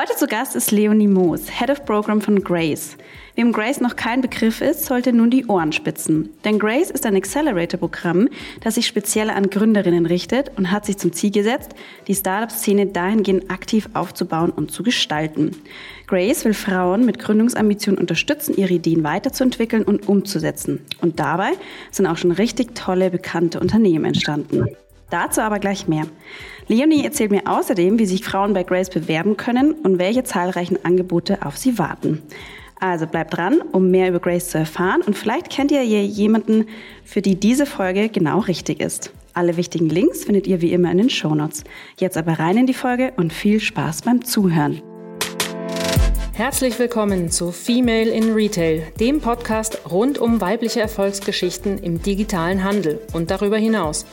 Heute zu Gast ist Leonie Moos, Head of Program von Grace. Wem Grace noch kein Begriff ist, sollte nun die Ohren spitzen. Denn Grace ist ein Accelerator-Programm, das sich speziell an Gründerinnen richtet und hat sich zum Ziel gesetzt, die Startup-Szene dahingehend aktiv aufzubauen und zu gestalten. Grace will Frauen mit Gründungsambitionen unterstützen, ihre Ideen weiterzuentwickeln und umzusetzen. Und dabei sind auch schon richtig tolle, bekannte Unternehmen entstanden. Dazu aber gleich mehr. Leonie erzählt mir außerdem, wie sich Frauen bei Grace bewerben können und welche zahlreichen Angebote auf sie warten. Also bleibt dran, um mehr über Grace zu erfahren und vielleicht kennt ihr hier jemanden, für die diese Folge genau richtig ist. Alle wichtigen Links findet ihr wie immer in den Shownotes. Jetzt aber rein in die Folge und viel Spaß beim Zuhören. Herzlich willkommen zu Female in Retail, dem Podcast rund um weibliche Erfolgsgeschichten im digitalen Handel und darüber hinaus.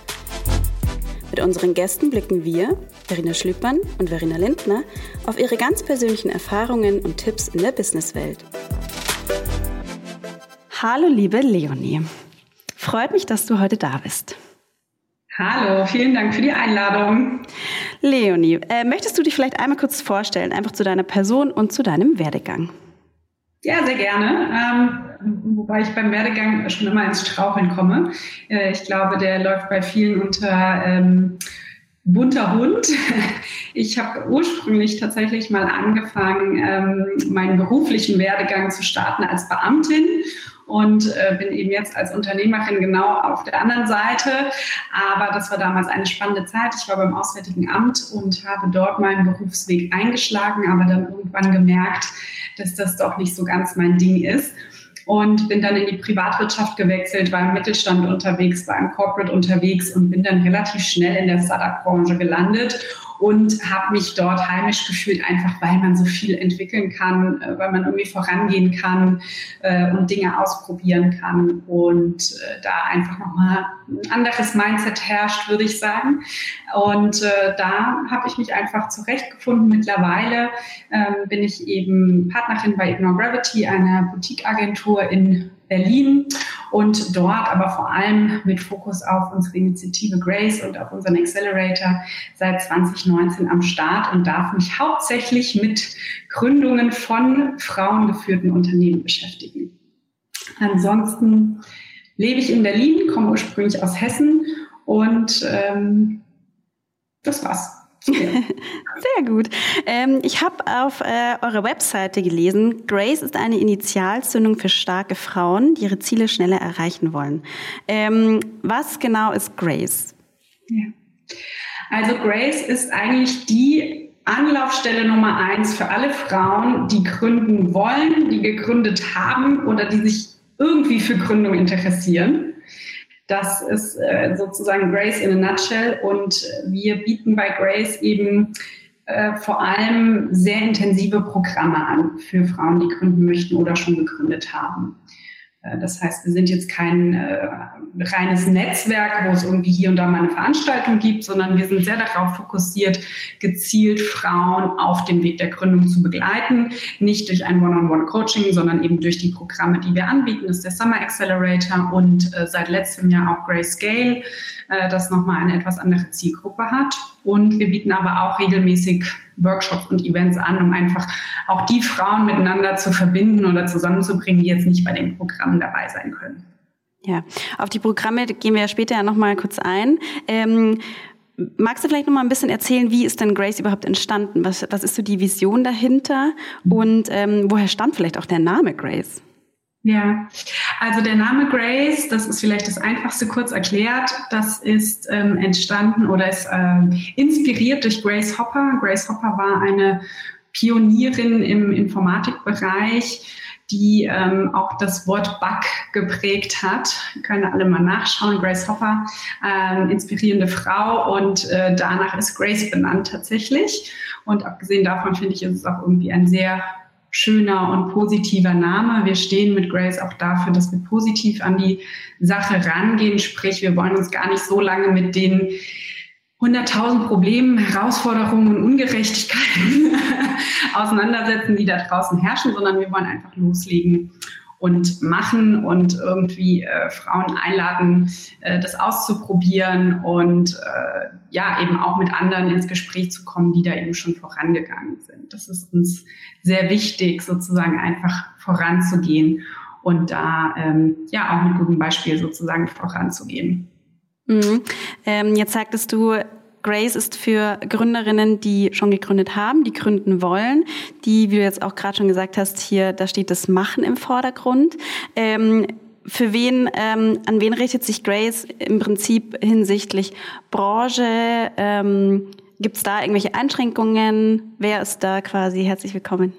Mit unseren Gästen blicken wir, Verena Schlüppmann und Verena Lindner, auf ihre ganz persönlichen Erfahrungen und Tipps in der Businesswelt. Hallo liebe Leonie. Freut mich, dass du heute da bist. Hallo, vielen Dank für die Einladung. Leonie, äh, möchtest du dich vielleicht einmal kurz vorstellen, einfach zu deiner Person und zu deinem Werdegang? Ja, sehr gerne. Ähm, wobei ich beim Werdegang schon immer ins Straucheln komme. Äh, ich glaube, der läuft bei vielen unter ähm, bunter Hund. Ich habe ursprünglich tatsächlich mal angefangen, ähm, meinen beruflichen Werdegang zu starten als Beamtin und äh, bin eben jetzt als Unternehmerin genau auf der anderen Seite. Aber das war damals eine spannende Zeit. Ich war beim Auswärtigen Amt und habe dort meinen Berufsweg eingeschlagen, aber dann irgendwann gemerkt, dass das doch nicht so ganz mein Ding ist. Und bin dann in die Privatwirtschaft gewechselt, war im Mittelstand unterwegs, war im Corporate unterwegs und bin dann relativ schnell in der Startup-Branche gelandet und habe mich dort heimisch gefühlt, einfach weil man so viel entwickeln kann, äh, weil man irgendwie vorangehen kann äh, und Dinge ausprobieren kann und äh, da einfach nochmal ein anderes Mindset herrscht, würde ich sagen. Und äh, da habe ich mich einfach zurechtgefunden. Mittlerweile ähm, bin ich eben Partnerin bei Ignore Gravity, einer Boutique-Agentur in Berlin und dort aber vor allem mit Fokus auf unsere Initiative Grace und auf unseren Accelerator seit 2019 am Start und darf mich hauptsächlich mit Gründungen von frauengeführten Unternehmen beschäftigen. Ansonsten lebe ich in Berlin, komme ursprünglich aus Hessen und ähm, das war's. Sehr gut. Ähm, ich habe auf äh, eurer Webseite gelesen, Grace ist eine Initialzündung für starke Frauen, die ihre Ziele schneller erreichen wollen. Ähm, was genau ist Grace? Ja. Also Grace ist eigentlich die Anlaufstelle Nummer eins für alle Frauen, die gründen wollen, die gegründet haben oder die sich irgendwie für Gründung interessieren. Das ist äh, sozusagen Grace in a nutshell und wir bieten bei Grace eben äh, vor allem sehr intensive Programme an für Frauen, die gründen möchten oder schon gegründet haben. Äh, das heißt, wir sind jetzt kein äh, reines Netzwerk, wo es irgendwie hier und da mal eine Veranstaltung gibt, sondern wir sind sehr darauf fokussiert, gezielt Frauen auf dem Weg der Gründung zu begleiten. Nicht durch ein One-on-One-Coaching, sondern eben durch die Programme, die wir anbieten. Das ist der Summer Accelerator und äh, seit letztem Jahr auch Grayscale, äh, das nochmal eine etwas andere Zielgruppe hat. Und wir bieten aber auch regelmäßig Workshops und Events an, um einfach auch die Frauen miteinander zu verbinden oder zusammenzubringen, die jetzt nicht bei den Programmen dabei sein können. Ja, auf die Programme gehen wir ja später ja nochmal kurz ein. Ähm, magst du vielleicht noch mal ein bisschen erzählen, wie ist denn Grace überhaupt entstanden? Was, was ist so die Vision dahinter? Und ähm, woher stammt vielleicht auch der Name Grace? Ja, also der Name Grace, das ist vielleicht das Einfachste kurz erklärt, das ist ähm, entstanden oder ist ähm, inspiriert durch Grace Hopper. Grace Hopper war eine Pionierin im Informatikbereich, die ähm, auch das Wort Bug geprägt hat. Können alle mal nachschauen. Grace Hopper, ähm, inspirierende Frau und äh, danach ist Grace benannt tatsächlich. Und abgesehen davon finde ich, ist es auch irgendwie ein sehr schöner und positiver Name. Wir stehen mit Grace auch dafür, dass wir positiv an die Sache rangehen. Sprich, wir wollen uns gar nicht so lange mit den 100.000 Problemen, Herausforderungen und Ungerechtigkeiten auseinandersetzen, die da draußen herrschen, sondern wir wollen einfach loslegen und machen und irgendwie äh, Frauen einladen, äh, das auszuprobieren und äh, ja, eben auch mit anderen ins Gespräch zu kommen, die da eben schon vorangegangen sind. Das ist uns sehr wichtig, sozusagen einfach voranzugehen und da ähm, ja auch mit gutem Beispiel sozusagen voranzugehen. Mhm. Ähm, jetzt sagtest du, Grace ist für Gründerinnen, die schon gegründet haben, die gründen wollen, die, wie du jetzt auch gerade schon gesagt hast, hier, da steht das Machen im Vordergrund. Ähm, für wen, ähm, an wen richtet sich Grace im Prinzip hinsichtlich Branche? Ähm, Gibt es da irgendwelche Einschränkungen? Wer ist da quasi herzlich willkommen?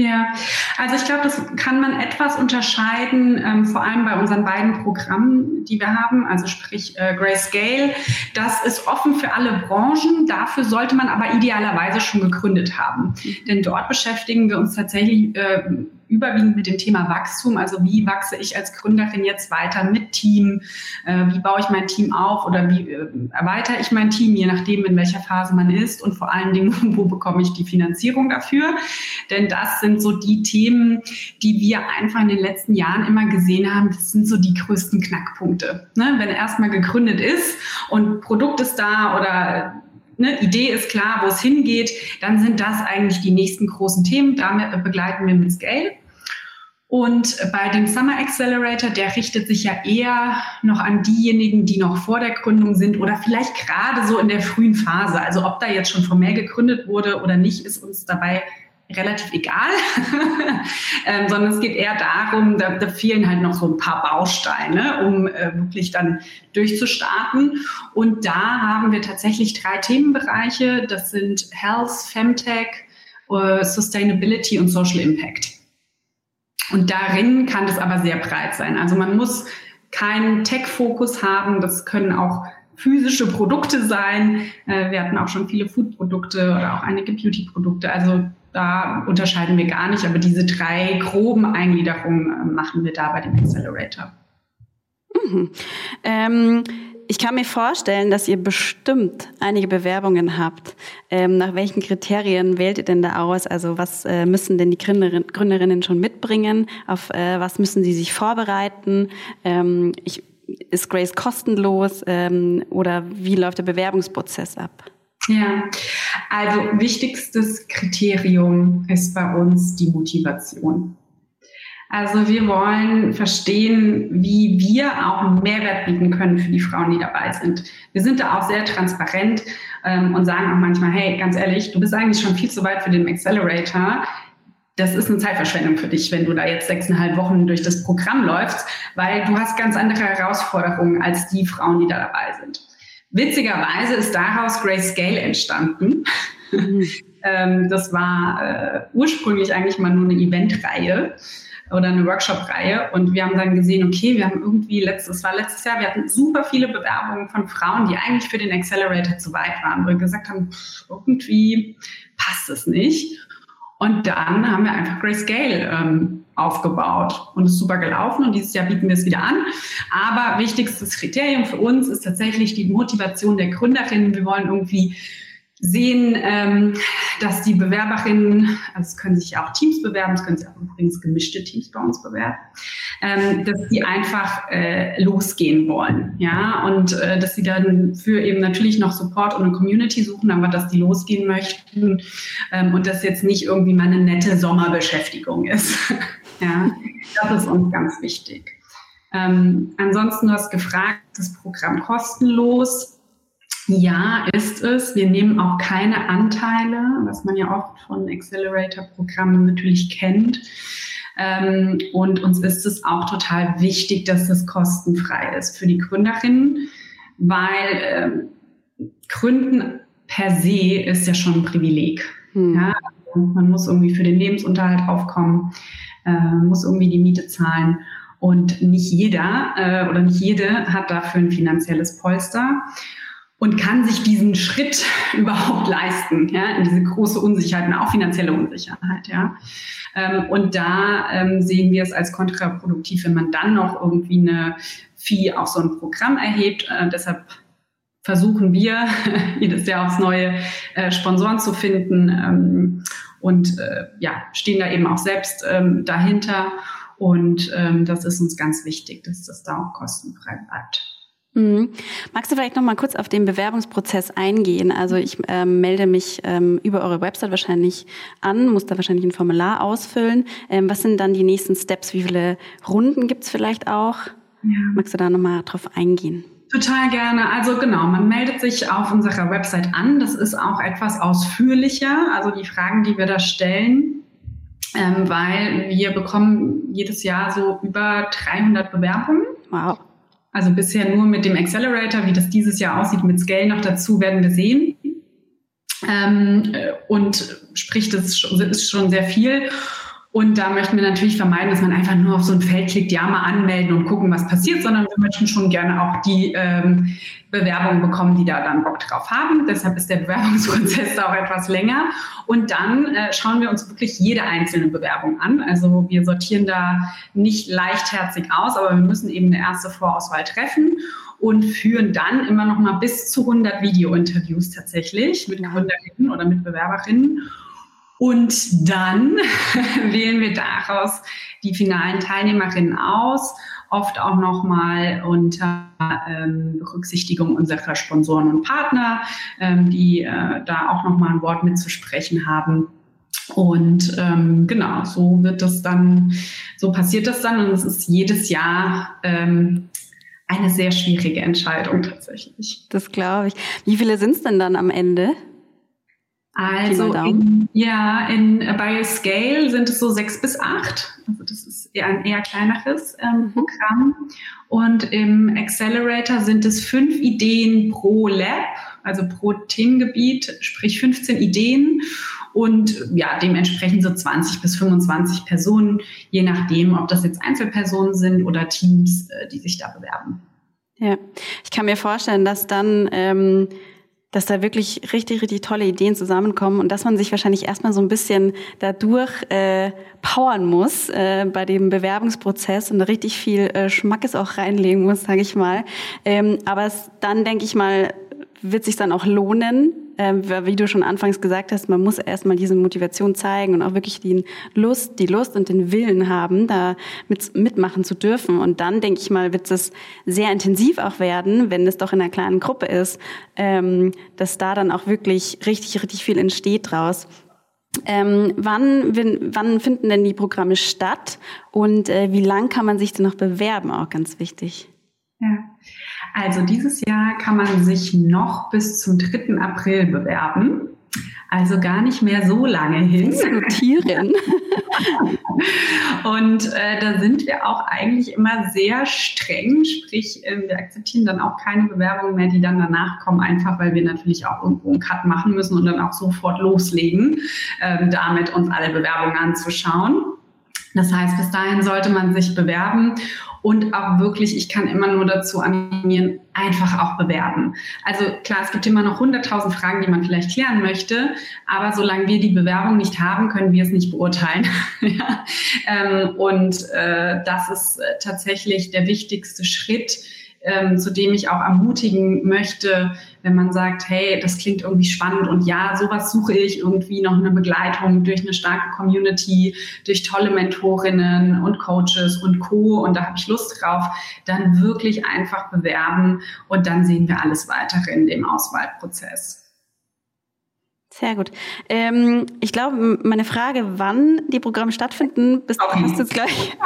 Ja, also ich glaube, das kann man etwas unterscheiden, ähm, vor allem bei unseren beiden Programmen, die wir haben, also sprich äh, Grayscale. Das ist offen für alle Branchen. Dafür sollte man aber idealerweise schon gegründet haben. Denn dort beschäftigen wir uns tatsächlich äh, überwiegend mit dem Thema Wachstum. Also wie wachse ich als Gründerin jetzt weiter mit Team? Äh, wie baue ich mein Team auf oder wie äh, erweitere ich mein Team, je nachdem, in welcher Phase man ist und vor allen Dingen, wo bekomme ich die Finanzierung dafür? Denn das sind so die Themen, die wir einfach in den letzten Jahren immer gesehen haben. Das sind so die größten Knackpunkte. Ne? Wenn erstmal gegründet ist und Produkt ist da oder ne, Idee ist klar, wo es hingeht, dann sind das eigentlich die nächsten großen Themen. Damit begleiten wir mit Scale. Und bei dem Summer Accelerator, der richtet sich ja eher noch an diejenigen, die noch vor der Gründung sind oder vielleicht gerade so in der frühen Phase. Also ob da jetzt schon formell gegründet wurde oder nicht, ist uns dabei relativ egal, ähm, sondern es geht eher darum, da, da, fehlen halt noch so ein paar Bausteine, um äh, wirklich dann durchzustarten. Und da haben wir tatsächlich drei Themenbereiche. Das sind Health, Femtech, äh, Sustainability und Social Impact. Und darin kann das aber sehr breit sein. Also man muss keinen Tech-Fokus haben. Das können auch physische Produkte sein. Äh, wir hatten auch schon viele Food-Produkte oder auch einige Beauty-Produkte. Also da unterscheiden wir gar nicht, aber diese drei groben Eingliederungen äh, machen wir da bei dem Accelerator. Mhm. Ähm, ich kann mir vorstellen, dass ihr bestimmt einige Bewerbungen habt. Ähm, nach welchen Kriterien wählt ihr denn da aus? Also was äh, müssen denn die Gründerin, Gründerinnen schon mitbringen? Auf äh, was müssen sie sich vorbereiten? Ähm, ich, ist Grace kostenlos ähm, oder wie läuft der Bewerbungsprozess ab? Ja, also wichtigstes Kriterium ist bei uns die Motivation. Also wir wollen verstehen, wie wir auch einen Mehrwert bieten können für die Frauen, die dabei sind. Wir sind da auch sehr transparent ähm, und sagen auch manchmal, hey, ganz ehrlich, du bist eigentlich schon viel zu weit für den Accelerator. Das ist eine Zeitverschwendung für dich, wenn du da jetzt sechseinhalb Wochen durch das Programm läufst, weil du hast ganz andere Herausforderungen als die Frauen, die da dabei sind. Witzigerweise ist daraus Grace Scale entstanden. Mhm. ähm, das war äh, ursprünglich eigentlich mal nur eine Eventreihe oder eine Workshop-Reihe. Und wir haben dann gesehen, okay, wir haben irgendwie letztes, war letztes Jahr, wir hatten super viele Bewerbungen von Frauen, die eigentlich für den Accelerator zu weit waren, wo wir gesagt haben, irgendwie passt es nicht. Und dann haben wir einfach Grayscale ähm, aufgebaut und ist super gelaufen und dieses Jahr bieten wir es wieder an. Aber wichtigstes Kriterium für uns ist tatsächlich die Motivation der Gründerinnen. Wir wollen irgendwie sehen, ähm, dass die Bewerberinnen, also es können sich ja auch Teams bewerben, es können sich auch übrigens gemischte Teams bei uns bewerben, ähm, dass die einfach äh, losgehen wollen, ja, und äh, dass sie dann für eben natürlich noch Support und eine Community suchen, aber dass die losgehen möchten ähm, und das jetzt nicht irgendwie mal eine nette Sommerbeschäftigung ist, ja, das ist uns ganz wichtig. Ähm, ansonsten, du hast gefragt, das Programm kostenlos. Ja, ist es. Wir nehmen auch keine Anteile, was man ja oft von Accelerator-Programmen natürlich kennt. Ähm, und uns ist es auch total wichtig, dass das kostenfrei ist für die Gründerinnen, weil ähm, Gründen per se ist ja schon ein Privileg. Hm. Ja, also man muss irgendwie für den Lebensunterhalt aufkommen, äh, muss irgendwie die Miete zahlen. Und nicht jeder äh, oder nicht jede hat dafür ein finanzielles Polster und kann sich diesen Schritt überhaupt leisten, ja, in diese große Unsicherheit auch finanzielle Unsicherheit, ja. Ähm, und da ähm, sehen wir es als kontraproduktiv, wenn man dann noch irgendwie eine Fee auf so ein Programm erhebt. Äh, deshalb versuchen wir jedes Jahr aufs Neue äh, Sponsoren zu finden ähm, und äh, ja, stehen da eben auch selbst dahinter Und das ist uns ganz wichtig, dass das da auch kostenfrei bleibt. Mhm. Magst du vielleicht noch mal kurz auf den Bewerbungsprozess eingehen? Also ich ähm, melde mich ähm, über eure Website wahrscheinlich an, muss da wahrscheinlich ein Formular ausfüllen. Ähm, was sind dann die nächsten Steps? Wie viele Runden gibt's vielleicht auch? Ja. Magst du da noch mal drauf eingehen? Total gerne. Also genau, man meldet sich auf unserer Website an. Das ist auch etwas ausführlicher. Also die Fragen, die wir da stellen, ähm, weil wir bekommen jedes Jahr so über 300 Bewerbungen. Wow. Also bisher nur mit dem Accelerator, wie das dieses Jahr aussieht, mit Scale noch dazu werden wir sehen. Ähm, äh, und sprich, das ist schon sehr viel. Und da möchten wir natürlich vermeiden, dass man einfach nur auf so ein Feld klickt, ja, mal anmelden und gucken, was passiert, sondern wir möchten schon gerne auch die ähm, Bewerbungen bekommen, die da dann Bock drauf haben. Deshalb ist der Bewerbungsprozess auch etwas länger. Und dann äh, schauen wir uns wirklich jede einzelne Bewerbung an. Also wir sortieren da nicht leichtherzig aus, aber wir müssen eben eine erste Vorauswahl treffen und führen dann immer noch mal bis zu 100 Video-Interviews tatsächlich mit Gründerinnen oder mit Bewerberinnen. Und dann wählen wir daraus die finalen Teilnehmerinnen aus, oft auch nochmal unter ähm, Berücksichtigung unserer Sponsoren und Partner, ähm, die äh, da auch nochmal ein Wort mitzusprechen haben. Und ähm, genau, so wird das dann, so passiert das dann und es ist jedes Jahr ähm, eine sehr schwierige Entscheidung tatsächlich. Das glaube ich. Wie viele sind es denn dann am Ende? Also in, ja, in äh, bei Scale sind es so sechs bis acht. Also das ist eher ein eher kleineres ähm, mhm. Programm. Und im Accelerator sind es fünf Ideen pro Lab, also pro Themengebiet, sprich 15 Ideen und ja, dementsprechend so 20 bis 25 Personen, je nachdem, ob das jetzt Einzelpersonen sind oder Teams, äh, die sich da bewerben. Ja, ich kann mir vorstellen, dass dann ähm, dass da wirklich richtig, richtig tolle Ideen zusammenkommen und dass man sich wahrscheinlich erstmal so ein bisschen dadurch äh, powern muss äh, bei dem Bewerbungsprozess und da richtig viel äh, Schmackes auch reinlegen muss, sage ich mal. Ähm, aber es, dann denke ich mal, wird sich dann auch lohnen, äh, wie du schon anfangs gesagt hast, man muss erstmal diese Motivation zeigen und auch wirklich die Lust, die Lust und den Willen haben, da mit, mitmachen zu dürfen. Und dann, denke ich mal, wird es sehr intensiv auch werden, wenn es doch in einer kleinen Gruppe ist, ähm, dass da dann auch wirklich richtig, richtig viel entsteht draus. Ähm, wann, wenn, wann finden denn die Programme statt und äh, wie lang kann man sich denn noch bewerben? Auch ganz wichtig. Ja. Also dieses Jahr kann man sich noch bis zum 3. April bewerben. Also gar nicht mehr so lange hin. Notieren. und äh, da sind wir auch eigentlich immer sehr streng, sprich äh, wir akzeptieren dann auch keine Bewerbungen mehr, die dann danach kommen, einfach weil wir natürlich auch irgendwo einen Cut machen müssen und dann auch sofort loslegen, äh, damit uns alle Bewerbungen anzuschauen. Das heißt, bis dahin sollte man sich bewerben und auch wirklich, ich kann immer nur dazu animieren, einfach auch bewerben. Also klar, es gibt immer noch hunderttausend Fragen, die man vielleicht klären möchte, aber solange wir die Bewerbung nicht haben, können wir es nicht beurteilen. ja. ähm, und äh, das ist äh, tatsächlich der wichtigste Schritt, ähm, zu dem ich auch ermutigen möchte, wenn man sagt, hey, das klingt irgendwie spannend und ja, sowas suche ich irgendwie noch eine Begleitung durch eine starke Community, durch tolle Mentorinnen und Coaches und Co. Und da habe ich Lust drauf, dann wirklich einfach bewerben und dann sehen wir alles weitere in dem Auswahlprozess. Sehr gut. Ähm, ich glaube, meine Frage, wann die Programme stattfinden, bist okay. du jetzt gleich.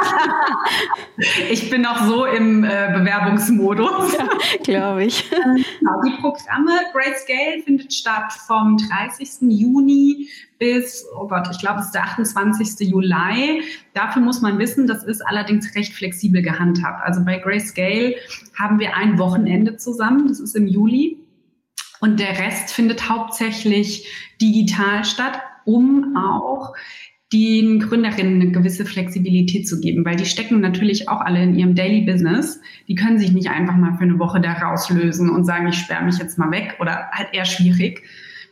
ich bin noch so im äh, Bewerbungsmodus. Ja, glaube ich. Genau, die Programme Great Scale findet statt vom 30. Juni bis, oh Gott, ich glaube, es ist der 28. Juli. Dafür muss man wissen, das ist allerdings recht flexibel gehandhabt. Also bei Great Scale haben wir ein Wochenende zusammen, das ist im Juli. Und der Rest findet hauptsächlich digital statt, um auch den Gründerinnen eine gewisse Flexibilität zu geben, weil die stecken natürlich auch alle in ihrem Daily Business. Die können sich nicht einfach mal für eine Woche da rauslösen und sagen, ich sperre mich jetzt mal weg oder halt eher schwierig.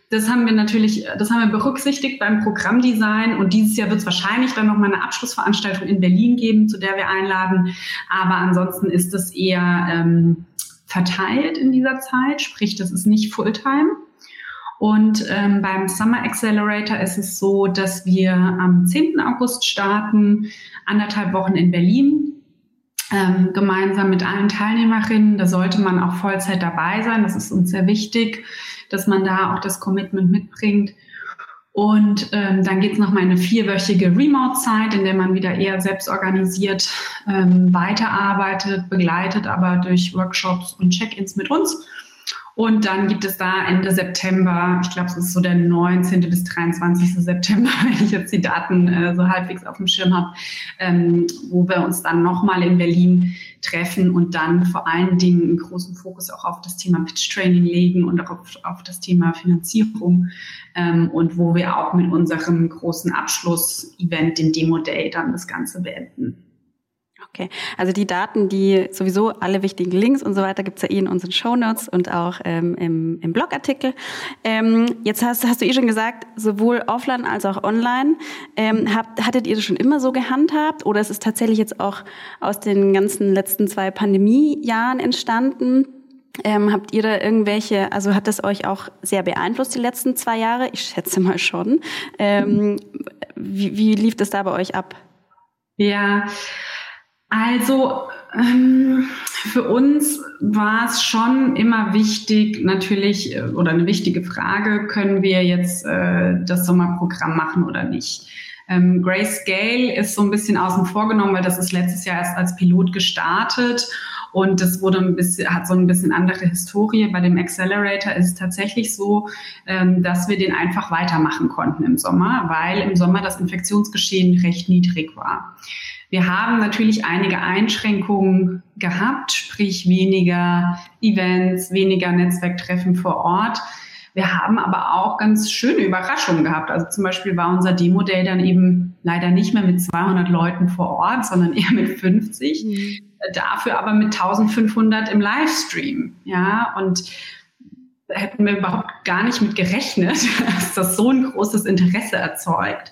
Das haben wir natürlich, das haben wir berücksichtigt beim Programmdesign und dieses Jahr wird es wahrscheinlich dann noch mal eine Abschlussveranstaltung in Berlin geben, zu der wir einladen. Aber ansonsten ist es eher ähm, verteilt in dieser Zeit, sprich, das ist nicht Fulltime. Und ähm, beim Summer Accelerator ist es so, dass wir am 10. August starten, anderthalb Wochen in Berlin, ähm, gemeinsam mit allen Teilnehmerinnen. Da sollte man auch Vollzeit dabei sein. Das ist uns sehr wichtig, dass man da auch das Commitment mitbringt. Und ähm, dann geht es nochmal eine vierwöchige Remote-Zeit, in der man wieder eher selbstorganisiert ähm, weiterarbeitet, begleitet aber durch Workshops und Check-ins mit uns. Und dann gibt es da Ende September, ich glaube, es ist so der 19. bis 23. September, wenn ich jetzt die Daten äh, so halbwegs auf dem Schirm habe, ähm, wo wir uns dann nochmal in Berlin treffen und dann vor allen Dingen einen großen Fokus auch auf das Thema Pitch Training legen und auch auf, auf das Thema Finanzierung ähm, und wo wir auch mit unserem großen Abschluss-Event, dem Demo Day, dann das Ganze beenden. Okay, also die Daten, die sowieso alle wichtigen Links und so weiter gibt's ja eh in unseren Show Notes und auch ähm, im, im Blogartikel. Ähm, jetzt hast, hast du eh schon gesagt, sowohl offline als auch online. Ähm, habt, hattet ihr das schon immer so gehandhabt oder ist es tatsächlich jetzt auch aus den ganzen letzten zwei Pandemiejahren entstanden? Ähm, habt ihr da irgendwelche, also hat das euch auch sehr beeinflusst die letzten zwei Jahre? Ich schätze mal schon. Ähm, wie, wie lief das da bei euch ab? Ja, also ähm, für uns war es schon immer wichtig, natürlich, äh, oder eine wichtige Frage, können wir jetzt äh, das Sommerprogramm machen oder nicht? Ähm, Grayscale ist so ein bisschen außen vor genommen, weil das ist letztes Jahr erst als Pilot gestartet und das wurde ein bisschen, hat so ein bisschen andere Historie. Bei dem Accelerator ist es tatsächlich so, ähm, dass wir den einfach weitermachen konnten im Sommer, weil im Sommer das Infektionsgeschehen recht niedrig war. Wir haben natürlich einige Einschränkungen gehabt, sprich weniger Events, weniger Netzwerktreffen vor Ort. Wir haben aber auch ganz schöne Überraschungen gehabt. Also zum Beispiel war unser Demo-Day dann eben leider nicht mehr mit 200 Leuten vor Ort, sondern eher mit 50. Mhm. Dafür aber mit 1500 im Livestream. Ja, und hätten wir überhaupt gar nicht mit gerechnet, dass das so ein großes Interesse erzeugt.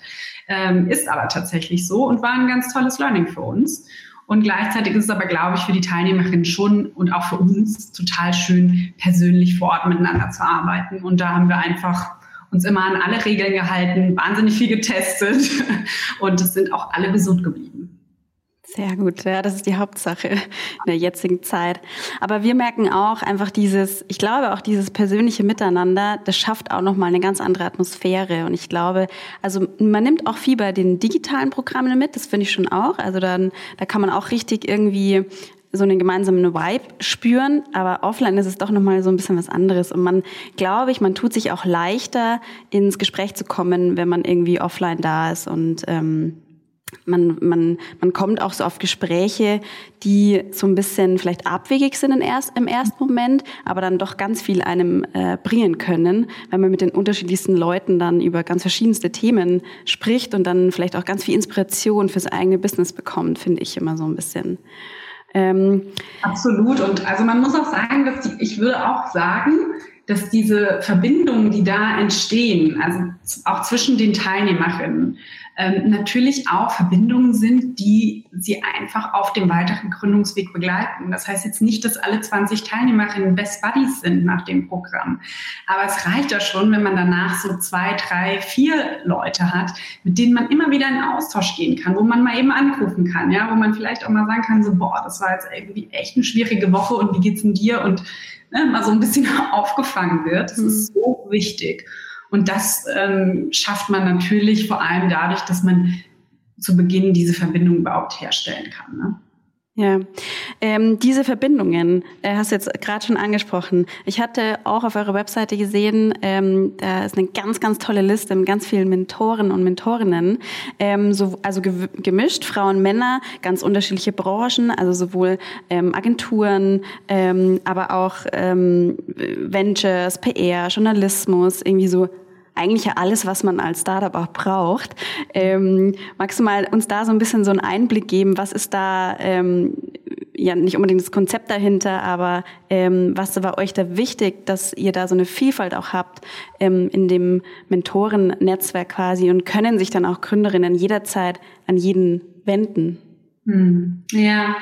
Ähm, ist aber tatsächlich so und war ein ganz tolles Learning für uns. Und gleichzeitig ist es aber, glaube ich, für die Teilnehmerinnen schon und auch für uns total schön, persönlich vor Ort miteinander zu arbeiten. Und da haben wir einfach uns immer an alle Regeln gehalten, wahnsinnig viel getestet und es sind auch alle gesund geblieben. Sehr gut, ja, das ist die Hauptsache in der jetzigen Zeit. Aber wir merken auch einfach dieses, ich glaube auch dieses persönliche Miteinander, das schafft auch nochmal eine ganz andere Atmosphäre. Und ich glaube, also man nimmt auch viel bei den digitalen Programmen mit, das finde ich schon auch. Also dann, da kann man auch richtig irgendwie so einen gemeinsamen Vibe spüren, aber offline ist es doch nochmal so ein bisschen was anderes. Und man, glaube ich, man tut sich auch leichter, ins Gespräch zu kommen, wenn man irgendwie offline da ist und ähm, man, man, man kommt auch so auf Gespräche, die so ein bisschen vielleicht abwegig sind im, erst, im ersten Moment, aber dann doch ganz viel einem äh, bringen können, weil man mit den unterschiedlichsten Leuten dann über ganz verschiedenste Themen spricht und dann vielleicht auch ganz viel Inspiration fürs eigene Business bekommt, finde ich immer so ein bisschen. Ähm, Absolut. Und also man muss auch sagen, dass die, ich würde auch sagen, dass diese Verbindungen, die da entstehen, also auch zwischen den Teilnehmerinnen, ähm, natürlich auch Verbindungen sind, die sie einfach auf dem weiteren Gründungsweg begleiten. Das heißt jetzt nicht, dass alle 20 Teilnehmerinnen Best Buddies sind nach dem Programm. Aber es reicht ja schon, wenn man danach so zwei, drei, vier Leute hat, mit denen man immer wieder in Austausch gehen kann, wo man mal eben anrufen kann, ja, wo man vielleicht auch mal sagen kann, so, boah, das war jetzt irgendwie echt eine schwierige Woche und wie geht's denn dir? Und ne, mal so ein bisschen aufgefangen wird. Das ist mhm. so wichtig. Und das ähm, schafft man natürlich vor allem dadurch, dass man zu Beginn diese Verbindung überhaupt herstellen kann. Ne? Ja, ähm, diese Verbindungen äh, hast du jetzt gerade schon angesprochen. Ich hatte auch auf eurer Webseite gesehen, ähm, da ist eine ganz, ganz tolle Liste mit ganz vielen Mentoren und Mentorinnen, ähm, so, also ge gemischt, Frauen, Männer, ganz unterschiedliche Branchen, also sowohl ähm, Agenturen, ähm, aber auch ähm, Ventures, PR, Journalismus, irgendwie so eigentlich ja alles, was man als Startup auch braucht. Ähm, magst du mal uns da so ein bisschen so einen Einblick geben? Was ist da, ähm, ja nicht unbedingt das Konzept dahinter, aber ähm, was war euch da wichtig, dass ihr da so eine Vielfalt auch habt ähm, in dem Mentoren-Netzwerk quasi und können sich dann auch Gründerinnen jederzeit an jeden wenden? Hm. Ja,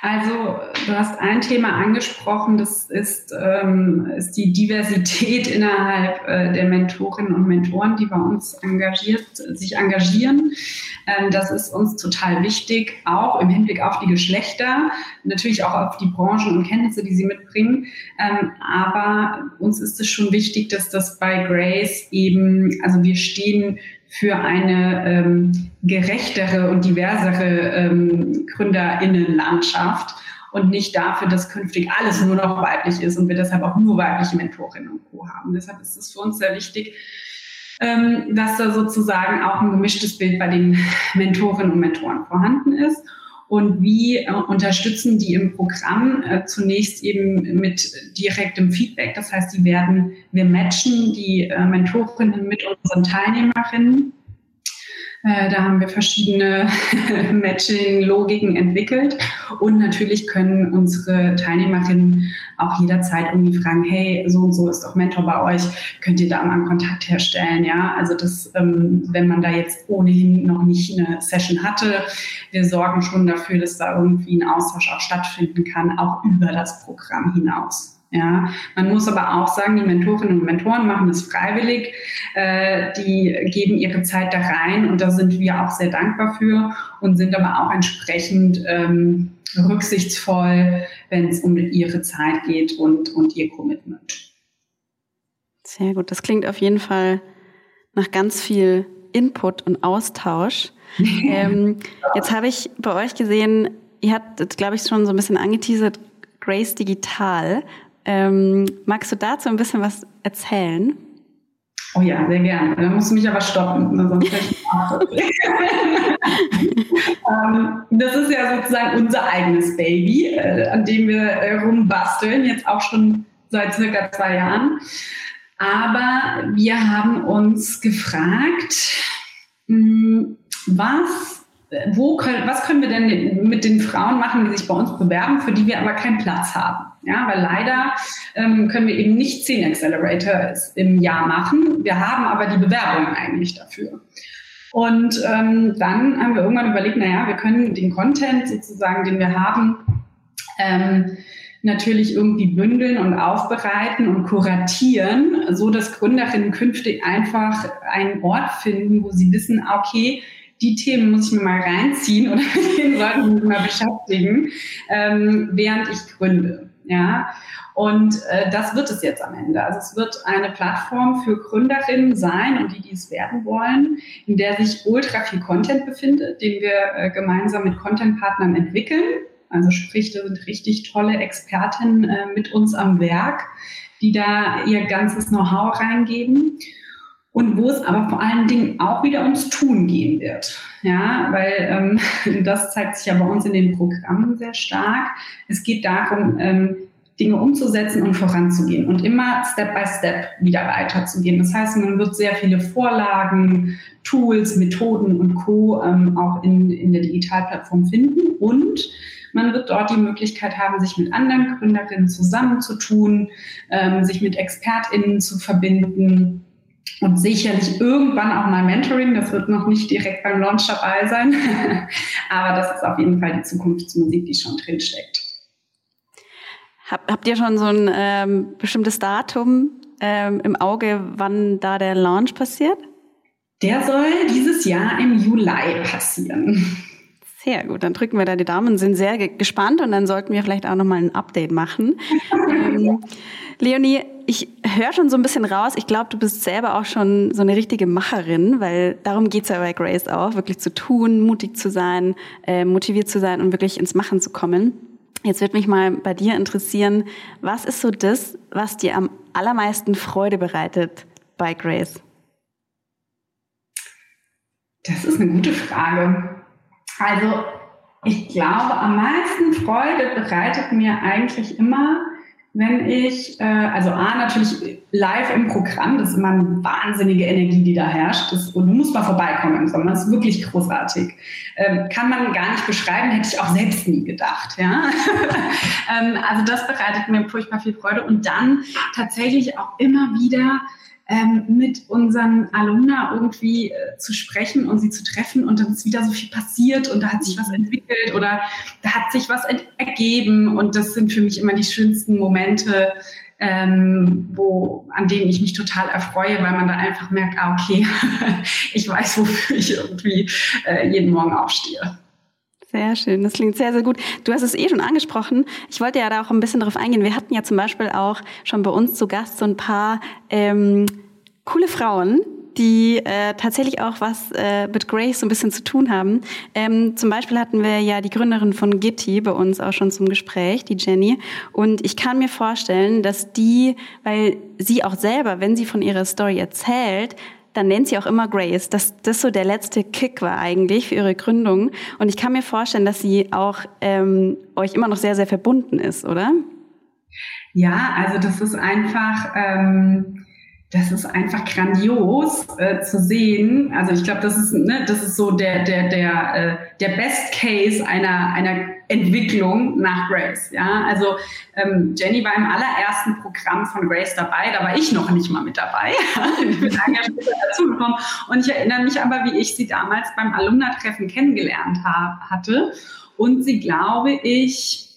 also du hast ein Thema angesprochen, das ist, ähm, ist die Diversität innerhalb äh, der Mentorinnen und Mentoren, die bei uns engagiert, sich engagieren. Ähm, das ist uns total wichtig, auch im Hinblick auf die Geschlechter, natürlich auch auf die Branchen und Kenntnisse, die sie mitbringen. Ähm, aber uns ist es schon wichtig, dass das bei Grace eben, also wir stehen für eine ähm, gerechtere und diversere ähm, Gründerinnenlandschaft und nicht dafür, dass künftig alles nur noch weiblich ist und wir deshalb auch nur weibliche Mentorinnen und Co. haben. Deshalb ist es für uns sehr wichtig, ähm, dass da sozusagen auch ein gemischtes Bild bei den Mentorinnen und Mentoren vorhanden ist. Und wie äh, unterstützen die im Programm äh, zunächst eben mit direktem Feedback. Das heißt, die werden, wir matchen die äh, Mentorinnen mit unseren Teilnehmerinnen da haben wir verschiedene Matching-Logiken entwickelt. Und natürlich können unsere Teilnehmerinnen auch jederzeit irgendwie fragen, hey, so und so ist doch Mentor bei euch, könnt ihr da mal einen Kontakt herstellen? Ja, also das, ähm, wenn man da jetzt ohnehin noch nicht eine Session hatte, wir sorgen schon dafür, dass da irgendwie ein Austausch auch stattfinden kann, auch über das Programm hinaus. Ja, man muss aber auch sagen, die Mentorinnen und Mentoren machen das freiwillig. Äh, die geben ihre Zeit da rein und da sind wir auch sehr dankbar für und sind aber auch entsprechend ähm, rücksichtsvoll, wenn es um ihre Zeit geht und, und ihr Commitment. Sehr gut. Das klingt auf jeden Fall nach ganz viel Input und Austausch. ähm, jetzt habe ich bei euch gesehen, ihr habt, glaube ich, schon so ein bisschen angeteasert, Grace Digital. Ähm, magst du dazu ein bisschen was erzählen? Oh ja, sehr gerne. Da musst du mich aber stoppen, ne, sonst ich ähm, Das ist ja sozusagen unser eigenes Baby, äh, an dem wir äh, rumbasteln, jetzt auch schon seit circa zwei Jahren. Aber wir haben uns gefragt, hm, was wo können, was können wir denn mit den Frauen machen, die sich bei uns bewerben, für die wir aber keinen Platz haben? Ja, weil leider ähm, können wir eben nicht zehn Accelerators im Jahr machen. Wir haben aber die Bewerbungen eigentlich dafür. Und ähm, dann haben wir irgendwann überlegt, naja, wir können den Content sozusagen, den wir haben, ähm, natürlich irgendwie bündeln und aufbereiten und kuratieren, so dass Gründerinnen künftig einfach einen Ort finden, wo sie wissen, okay, die Themen muss ich mir mal reinziehen oder mit denen sollten wir mich mal beschäftigen, ähm, während ich gründe. Ja, und äh, das wird es jetzt am Ende. Also es wird eine Plattform für Gründerinnen sein und die, die es werden wollen, in der sich ultra viel Content befindet, den wir äh, gemeinsam mit Content-Partnern entwickeln. Also sprich, da sind richtig tolle Expertinnen äh, mit uns am Werk, die da ihr ganzes Know-how reingeben und wo es aber vor allen Dingen auch wieder ums Tun gehen wird. Ja, weil ähm, das zeigt sich ja bei uns in den Programmen sehr stark. Es geht darum, ähm, Dinge umzusetzen und voranzugehen und immer Step by Step wieder weiterzugehen. Das heißt, man wird sehr viele Vorlagen, Tools, Methoden und Co. Ähm, auch in, in der Digitalplattform finden und man wird dort die Möglichkeit haben, sich mit anderen Gründerinnen zusammenzutun, ähm, sich mit ExpertInnen zu verbinden und sicherlich irgendwann auch mal Mentoring. Das wird noch nicht direkt beim Launch dabei sein, aber das ist auf jeden Fall die Zukunftsmusik, die schon drinsteckt. Hab, habt ihr schon so ein ähm, bestimmtes Datum ähm, im Auge, wann da der Launch passiert? Der soll dieses Jahr im Juli passieren. Sehr gut, dann drücken wir da die Daumen, sind sehr gespannt und dann sollten wir vielleicht auch nochmal ein Update machen. ähm, Leonie, ich höre schon so ein bisschen raus, ich glaube, du bist selber auch schon so eine richtige Macherin, weil darum geht's ja bei Grace auch, wirklich zu tun, mutig zu sein, äh, motiviert zu sein und wirklich ins Machen zu kommen. Jetzt wird mich mal bei dir interessieren, was ist so das, was dir am allermeisten Freude bereitet bei Grace? Das ist eine gute Frage. Also ich glaube, am meisten Freude bereitet mir eigentlich immer, wenn ich, äh, also A, natürlich live im Programm, das ist immer eine wahnsinnige Energie, die da herrscht. Das, und du musst mal vorbeikommen im Sommer, das ist wirklich großartig. Ähm, kann man gar nicht beschreiben, hätte ich auch selbst nie gedacht. Ja? ähm, also das bereitet mir furchtbar viel Freude. Und dann tatsächlich auch immer wieder ähm, mit unseren Alumna irgendwie äh, zu sprechen und sie zu treffen und dann ist wieder so viel passiert und da hat sich was mhm. entwickelt oder da hat sich was ergeben und das sind für mich immer die schönsten Momente, ähm, wo, an denen ich mich total erfreue, weil man da einfach merkt, ah, okay, ich weiß, wofür ich irgendwie äh, jeden Morgen aufstehe. Sehr schön, das klingt sehr, sehr gut. Du hast es eh schon angesprochen. Ich wollte ja da auch ein bisschen drauf eingehen. Wir hatten ja zum Beispiel auch schon bei uns zu Gast so ein paar ähm, coole Frauen, die äh, tatsächlich auch was äh, mit Grace so ein bisschen zu tun haben. Ähm, zum Beispiel hatten wir ja die Gründerin von Gitti bei uns auch schon zum Gespräch, die Jenny. Und ich kann mir vorstellen, dass die, weil sie auch selber, wenn sie von ihrer Story erzählt, dann nennt sie auch immer Grace, dass das so der letzte Kick war eigentlich für ihre Gründung. Und ich kann mir vorstellen, dass sie auch ähm, euch immer noch sehr, sehr verbunden ist, oder? Ja, also das ist einfach. Ähm das ist einfach grandios äh, zu sehen. Also ich glaube, das ist ne, das ist so der der der äh, der Best Case einer einer Entwicklung nach Grace. Ja, also ähm, Jenny war im allerersten Programm von Grace dabei. Da war ich noch nicht mal mit dabei. ich bin Jahr später dazugekommen und ich erinnere mich aber, wie ich sie damals beim Alumna-Treffen kennengelernt ha hatte und sie, glaube ich,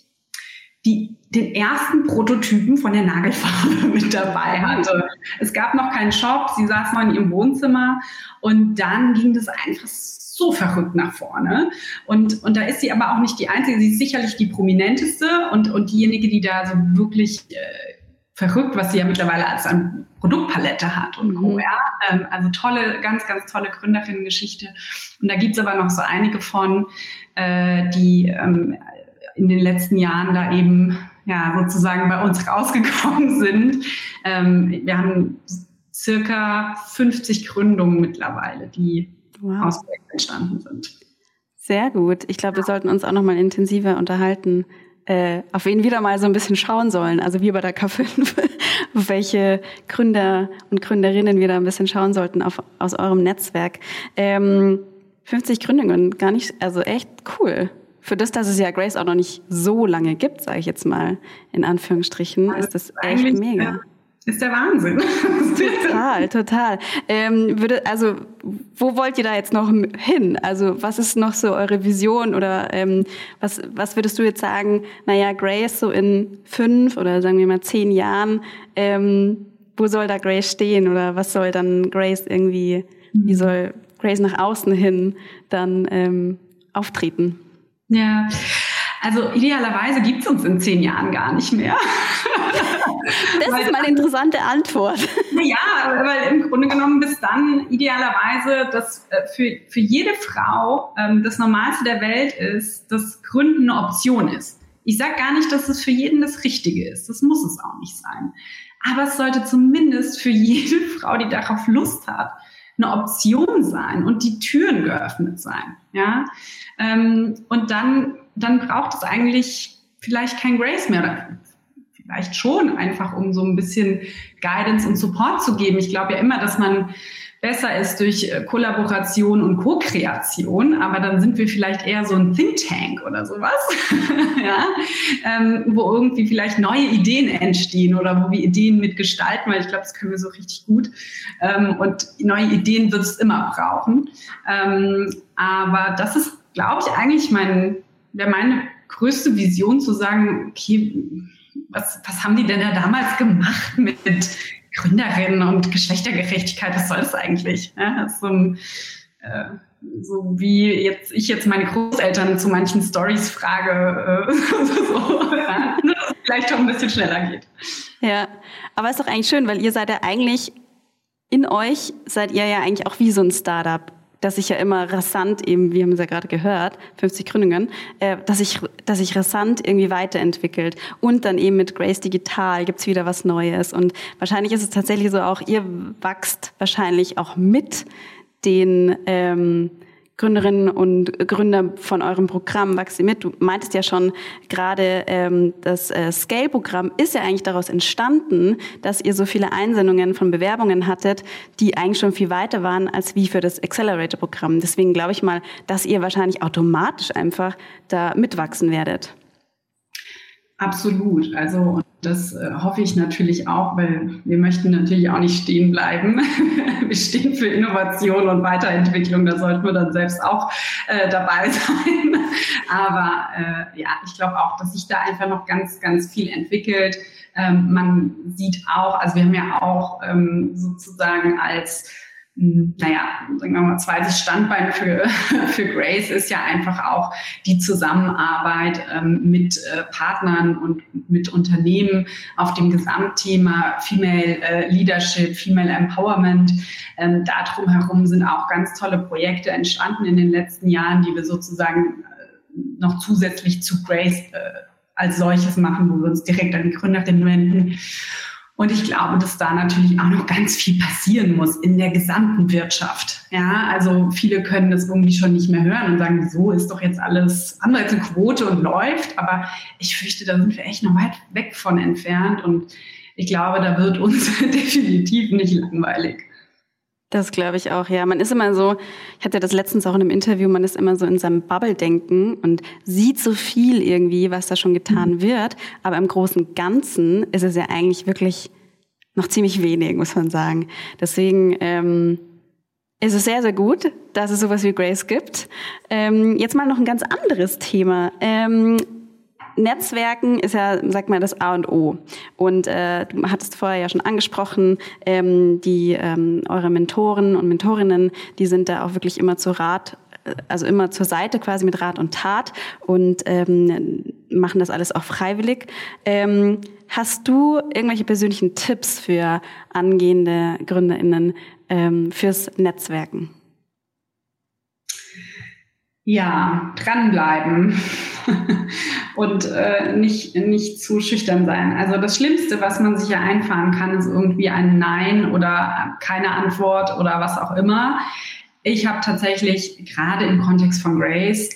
die, den ersten Prototypen von der Nagelfarbe mit dabei hatte. Es gab noch keinen Shop, sie saß noch in ihrem Wohnzimmer und dann ging das einfach so verrückt nach vorne. Und, und da ist sie aber auch nicht die Einzige, sie ist sicherlich die prominenteste und, und diejenige, die da so wirklich äh, verrückt, was sie ja mittlerweile als eine Produktpalette hat und Co. Mhm. Ja? Ähm, also tolle, ganz, ganz tolle Gründerinnen-Geschichte. Und da gibt's aber noch so einige von, äh, die ähm, in den letzten Jahren da eben ja sozusagen bei uns rausgekommen sind. Ähm, wir haben circa 50 Gründungen mittlerweile, die wow. aus Projekten entstanden sind. Sehr gut. Ich glaube, wir sollten uns auch noch mal intensiver unterhalten, äh, auf wen wieder mal so ein bisschen schauen sollen. Also wir bei der K5, auf welche Gründer und Gründerinnen wir da ein bisschen schauen sollten auf, aus eurem Netzwerk. Ähm, 50 Gründungen, gar nicht, also echt cool für das, dass es ja Grace auch noch nicht so lange gibt, sage ich jetzt mal in Anführungsstrichen, also ist das echt mega. Ist der Wahnsinn. total, total. Ähm, würde, also, wo wollt ihr da jetzt noch hin? Also, was ist noch so eure Vision oder ähm, was, was würdest du jetzt sagen? Naja, Grace so in fünf oder sagen wir mal zehn Jahren, ähm, wo soll da Grace stehen oder was soll dann Grace irgendwie, wie mhm. soll Grace nach außen hin dann ähm, auftreten? Ja, also idealerweise gibt es uns in zehn Jahren gar nicht mehr. Das weil, ist mal eine interessante Antwort. Ja, weil im Grunde genommen bis dann idealerweise das äh, für, für jede Frau ähm, das Normalste der Welt ist, dass Gründen eine Option ist. Ich sage gar nicht, dass es für jeden das Richtige ist. Das muss es auch nicht sein. Aber es sollte zumindest für jede Frau, die darauf Lust hat, eine Option sein und die Türen geöffnet sein. Ja? Ähm, und dann, dann braucht es eigentlich vielleicht kein Grace mehr vielleicht schon einfach, um so ein bisschen Guidance und Support zu geben. Ich glaube ja immer, dass man besser ist durch äh, Kollaboration und Co-Kreation, aber dann sind wir vielleicht eher so ein Think Tank oder sowas, ja, ähm, wo irgendwie vielleicht neue Ideen entstehen oder wo wir Ideen mitgestalten, weil ich glaube, das können wir so richtig gut. Ähm, und neue Ideen wird es immer brauchen. Ähm, aber das ist, glaube ich, eigentlich mein, meine größte Vision zu sagen, okay, was, was haben die denn da damals gemacht mit Gründerin und Geschlechtergerechtigkeit, was soll das eigentlich? Ja, so, äh, so wie jetzt ich jetzt meine Großeltern zu manchen Stories frage, äh, so, ja, dass es vielleicht auch ein bisschen schneller geht. Ja, aber ist doch eigentlich schön, weil ihr seid ja eigentlich in euch seid ihr ja eigentlich auch wie so ein Startup dass sich ja immer rasant eben, wir haben es ja gerade gehört, 50 Gründungen, äh, dass sich dass sich rasant irgendwie weiterentwickelt. Und dann eben mit Grace Digital gibt's wieder was Neues. Und wahrscheinlich ist es tatsächlich so auch, ihr wachst wahrscheinlich auch mit den ähm, Gründerinnen und Gründer von eurem Programm Wachse mit. Du meintest ja schon gerade, ähm, das äh, Scale-Programm ist ja eigentlich daraus entstanden, dass ihr so viele Einsendungen von Bewerbungen hattet, die eigentlich schon viel weiter waren als wie für das Accelerator-Programm. Deswegen glaube ich mal, dass ihr wahrscheinlich automatisch einfach da mitwachsen werdet. Absolut. Also das äh, hoffe ich natürlich auch, weil wir möchten natürlich auch nicht stehen bleiben. wir stehen für Innovation und Weiterentwicklung. Da sollten wir dann selbst auch äh, dabei sein. Aber äh, ja, ich glaube auch, dass sich da einfach noch ganz, ganz viel entwickelt. Ähm, man sieht auch, also wir haben ja auch ähm, sozusagen als naja, sagen wir mal, zweites Standbein für, für Grace ist ja einfach auch die Zusammenarbeit ähm, mit äh, Partnern und mit Unternehmen auf dem Gesamtthema Female äh, Leadership, Female Empowerment. Ähm, darum herum sind auch ganz tolle Projekte entstanden in den letzten Jahren, die wir sozusagen äh, noch zusätzlich zu Grace äh, als solches machen, wo wir uns direkt an die Gründerin wenden. Und ich glaube, dass da natürlich auch noch ganz viel passieren muss in der gesamten Wirtschaft. Ja, also viele können das irgendwie schon nicht mehr hören und sagen, so ist doch jetzt alles andere als eine Quote und läuft. Aber ich fürchte, da sind wir echt noch weit weg von entfernt. Und ich glaube, da wird uns definitiv nicht langweilig. Das glaube ich auch, ja. Man ist immer so, ich hatte das letztens auch in einem Interview, man ist immer so in seinem Bubble-Denken und sieht so viel irgendwie, was da schon getan mhm. wird. Aber im Großen Ganzen ist es ja eigentlich wirklich noch ziemlich wenig, muss man sagen. Deswegen ähm, ist es sehr, sehr gut, dass es sowas wie Grace gibt. Ähm, jetzt mal noch ein ganz anderes Thema. Ähm, Netzwerken ist ja, sag mal, das A und O. Und äh, du hattest vorher ja schon angesprochen, ähm, die ähm, eure Mentoren und Mentorinnen, die sind da auch wirklich immer zu Rat, äh, also immer zur Seite quasi mit Rat und Tat und ähm, machen das alles auch freiwillig. Ähm, hast du irgendwelche persönlichen Tipps für angehende GründerInnen ähm, fürs Netzwerken? Ja, dranbleiben und äh, nicht, nicht zu schüchtern sein. Also das Schlimmste, was man sich ja einfahren kann, ist irgendwie ein Nein oder keine Antwort oder was auch immer. Ich habe tatsächlich gerade im Kontext von Grace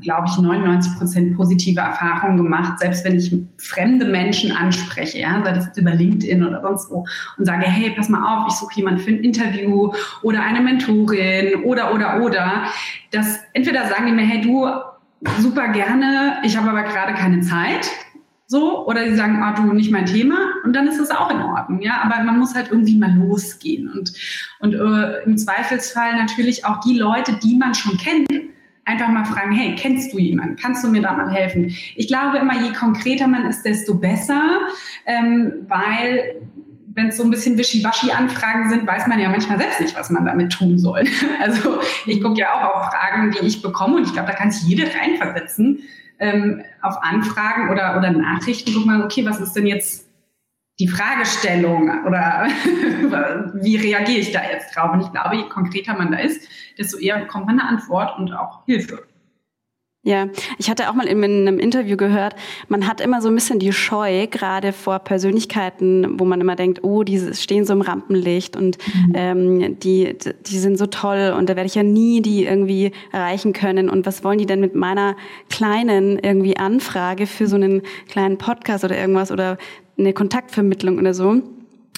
glaube ich, 99 Prozent positive Erfahrungen gemacht, selbst wenn ich fremde Menschen anspreche, ja, sei das über LinkedIn oder sonst wo, und sage, hey, pass mal auf, ich suche jemanden für ein Interview oder eine Mentorin oder, oder, oder, dass entweder sagen die mir, hey, du, super gerne, ich habe aber gerade keine Zeit, so, oder sie sagen, ah, du, nicht mein Thema, und dann ist es auch in Ordnung, ja, aber man muss halt irgendwie mal losgehen und, und äh, im Zweifelsfall natürlich auch die Leute, die man schon kennt, einfach mal fragen, hey, kennst du jemanden? Kannst du mir da mal helfen? Ich glaube immer, je konkreter man ist, desto besser, ähm, weil wenn es so ein bisschen Wischiwaschi-Anfragen sind, weiß man ja manchmal selbst nicht, was man damit tun soll. Also ich gucke ja auch auf Fragen, die ich bekomme und ich glaube, da kann sich jede reinversetzen. Ähm, auf Anfragen oder, oder Nachrichten guckt man, okay, was ist denn jetzt die Fragestellung oder wie reagiere ich da jetzt drauf? Und ich glaube, je konkreter man da ist, desto eher bekommt man eine Antwort und auch Hilfe. Ja, ich hatte auch mal in einem Interview gehört, man hat immer so ein bisschen die Scheu, gerade vor Persönlichkeiten, wo man immer denkt, oh, die stehen so im Rampenlicht und mhm. ähm, die, die sind so toll und da werde ich ja nie die irgendwie erreichen können. Und was wollen die denn mit meiner kleinen irgendwie Anfrage für so einen kleinen Podcast oder irgendwas oder eine Kontaktvermittlung oder so.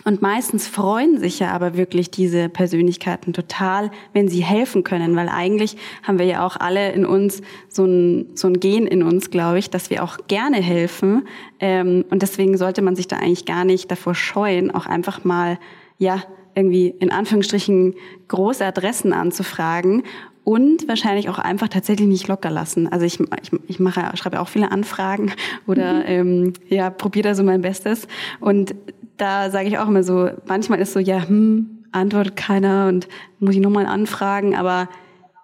Und meistens freuen sich ja aber wirklich diese Persönlichkeiten total, wenn sie helfen können, weil eigentlich haben wir ja auch alle in uns so ein, so ein Gen in uns, glaube ich, dass wir auch gerne helfen. Ähm, und deswegen sollte man sich da eigentlich gar nicht davor scheuen, auch einfach mal, ja, irgendwie in Anführungsstrichen große Adressen anzufragen und wahrscheinlich auch einfach tatsächlich nicht locker lassen. Also ich, ich, ich mache, schreibe auch viele Anfragen oder mhm. ähm, ja, probiere da so mein Bestes. Und da sage ich auch immer so, manchmal ist so, ja, hm, antwortet keiner und muss ich nochmal anfragen, aber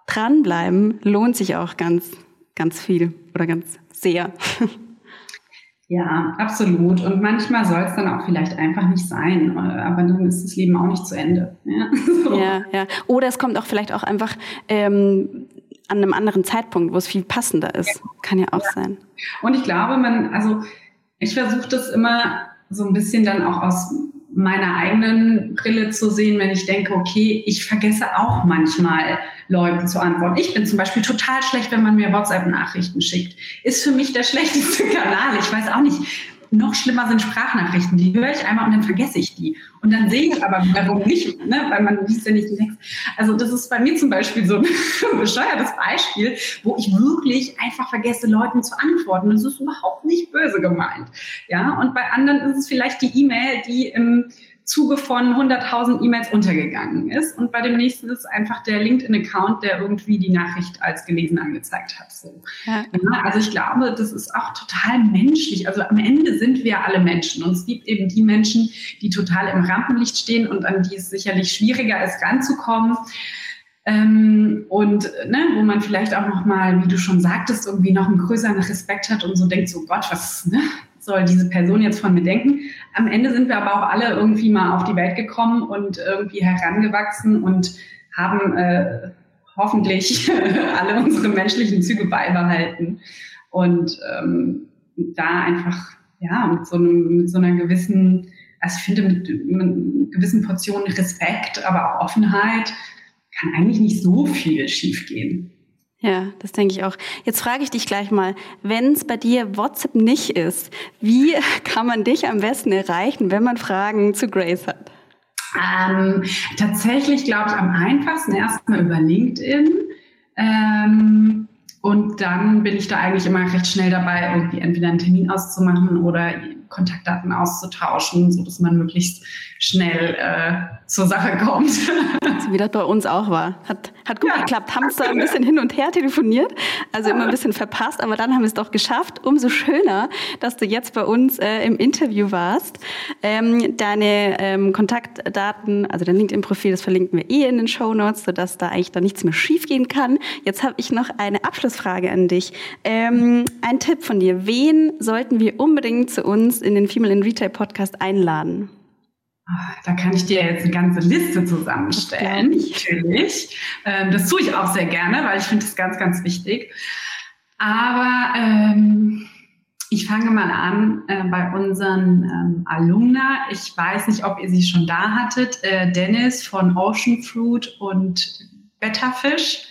dranbleiben lohnt sich auch ganz, ganz viel oder ganz sehr. Ja, absolut. Und manchmal soll es dann auch vielleicht einfach nicht sein, aber dann ist das Leben auch nicht zu Ende. Ja, so. ja, ja. Oder es kommt auch vielleicht auch einfach ähm, an einem anderen Zeitpunkt, wo es viel passender ist. Ja. Kann ja auch ja. sein. Und ich glaube, man, also ich versuche das immer so ein bisschen dann auch aus meiner eigenen Brille zu sehen, wenn ich denke, okay, ich vergesse auch manchmal Leuten zu antworten. Ich bin zum Beispiel total schlecht, wenn man mir WhatsApp-Nachrichten schickt. Ist für mich der schlechteste Kanal. Ich weiß auch nicht, noch schlimmer sind Sprachnachrichten. Die höre ich einmal und dann vergesse ich die. Und dann sehe ich aber warum nicht, ne? weil man liest ja nicht die Text. Also das ist bei mir zum Beispiel so ein bescheuertes Beispiel, wo ich wirklich einfach vergesse, Leuten zu antworten. Das ist überhaupt nicht böse gemeint. Ja, und bei anderen ist es vielleicht die E-Mail, die im Zuge von 100.000 E-Mails untergegangen ist. Und bei dem nächsten ist einfach der LinkedIn-Account, der irgendwie die Nachricht als gelesen angezeigt hat. So. Ja. Also ich glaube, das ist auch total menschlich. Also am Ende sind wir alle Menschen. Und es gibt eben die Menschen, die total im Rampenlicht stehen und an die es sicherlich schwieriger ist, ranzukommen. Ähm, und ne, wo man vielleicht auch noch mal, wie du schon sagtest, irgendwie noch einen größeren Respekt hat und so denkt, so Gott, was, ne, soll diese Person jetzt von mir denken? Am Ende sind wir aber auch alle irgendwie mal auf die Welt gekommen und irgendwie herangewachsen und haben äh, hoffentlich alle unsere menschlichen Züge beibehalten. Und ähm, da einfach, ja, mit so, einem, mit so einer gewissen, also ich finde, mit, mit einer gewissen Portion Respekt, aber auch Offenheit kann eigentlich nicht so viel schiefgehen. Ja, das denke ich auch. Jetzt frage ich dich gleich mal, wenn es bei dir WhatsApp nicht ist, wie kann man dich am besten erreichen, wenn man Fragen zu Grace hat? Ähm, tatsächlich glaube ich am einfachsten erstmal über LinkedIn. Ähm, und dann bin ich da eigentlich immer recht schnell dabei, irgendwie entweder einen Termin auszumachen oder Kontaktdaten auszutauschen, so dass man möglichst schnell äh, zur Sache kommt. So wie das bei uns auch war. Hat, hat gut ja, geklappt. Haben es da ein bisschen hin und her telefoniert, also immer ein bisschen verpasst, aber dann haben wir es doch geschafft. Umso schöner, dass du jetzt bei uns äh, im Interview warst. Ähm, deine ähm, Kontaktdaten, also dein LinkedIn-Profil, das verlinken wir eh in den Show Notes, sodass da eigentlich da nichts mehr schiefgehen kann. Jetzt habe ich noch eine Abschlussfrage an dich. Ähm, ein Tipp von dir. Wen sollten wir unbedingt zu uns in den Female in Retail Podcast einladen? Ah, da kann ich dir jetzt eine ganze Liste zusammenstellen. Natürlich. Ähm, das tue ich auch sehr gerne, weil ich finde es ganz, ganz wichtig. Aber ähm, ich fange mal an äh, bei unseren ähm, Alumna. Ich weiß nicht, ob ihr sie schon da hattet. Äh, Dennis von Ocean Fruit und Betterfish.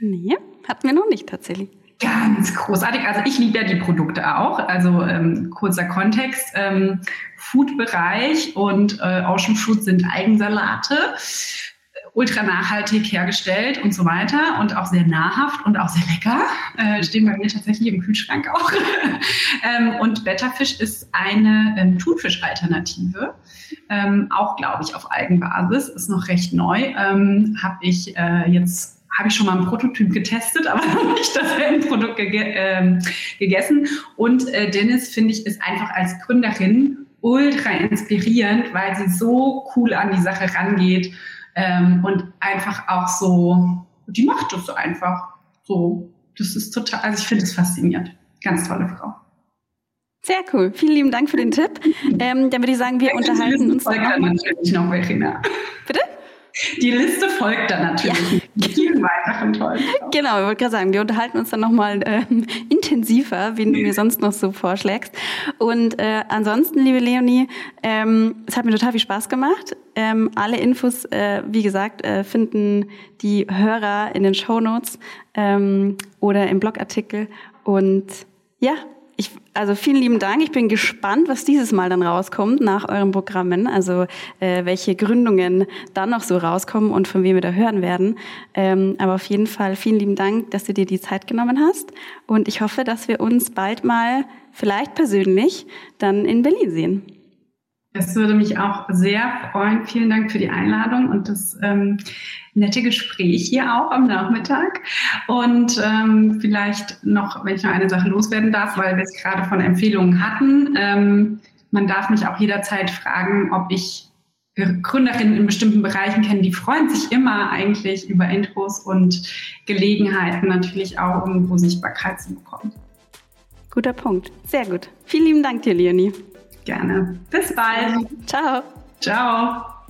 Nee, hatten wir noch nicht tatsächlich. Ganz großartig. Also ich liebe ja die Produkte auch. Also ähm, kurzer Kontext. Ähm, Food-Bereich und äh, Ocean Fruit sind Eigensalate, ultra nachhaltig hergestellt und so weiter und auch sehr nahrhaft und auch sehr lecker. Äh, stehen bei mir tatsächlich im Kühlschrank auch. ähm, und Betterfisch ist eine ähm, Thunfisch-Alternative. Ähm, auch, glaube ich, auf Eigenbasis. Ist noch recht neu. Ähm, Habe ich äh, jetzt habe ich schon mal ein Prototyp getestet, aber noch nicht das Endprodukt ge äh, gegessen. Und äh, Dennis, finde ich, ist einfach als Gründerin ultra inspirierend, weil sie so cool an die Sache rangeht ähm, und einfach auch so, die macht das so einfach so. Das ist total, also ich finde es faszinierend. Ganz tolle Frau. Sehr cool. Vielen lieben Dank für den Tipp. Ähm, dann würde ich sagen, wir unterhalten uns. Dann natürlich noch, Verena. Bitte? Die Liste folgt dann natürlich. Ja. Vielen weiteren tollen. Genau, ich wollte gerade sagen, wir unterhalten uns dann nochmal ähm, intensiver, wie du mir sonst noch so vorschlägst. Und äh, ansonsten, liebe Leonie, ähm, es hat mir total viel Spaß gemacht. Ähm, alle Infos, äh, wie gesagt, äh, finden die Hörer in den Show Notes ähm, oder im Blogartikel. Und ja, also vielen lieben Dank. Ich bin gespannt, was dieses Mal dann rauskommt nach euren Programmen. Also äh, welche Gründungen dann noch so rauskommen und von wem wir da hören werden. Ähm, aber auf jeden Fall vielen lieben Dank, dass du dir die Zeit genommen hast. Und ich hoffe, dass wir uns bald mal, vielleicht persönlich, dann in Berlin sehen. Es würde mich auch sehr freuen. Vielen Dank für die Einladung und das ähm, nette Gespräch hier auch am Nachmittag. Und ähm, vielleicht noch, wenn ich noch eine Sache loswerden darf, weil wir es gerade von Empfehlungen hatten. Ähm, man darf mich auch jederzeit fragen, ob ich Gründerinnen in bestimmten Bereichen kenne, die freuen sich immer eigentlich über Intros und Gelegenheiten natürlich auch, irgendwo Sichtbarkeit zu bekommen. Guter Punkt. Sehr gut. Vielen lieben Dank dir, Leonie. Gerne. Bis bald. Ciao. Ciao.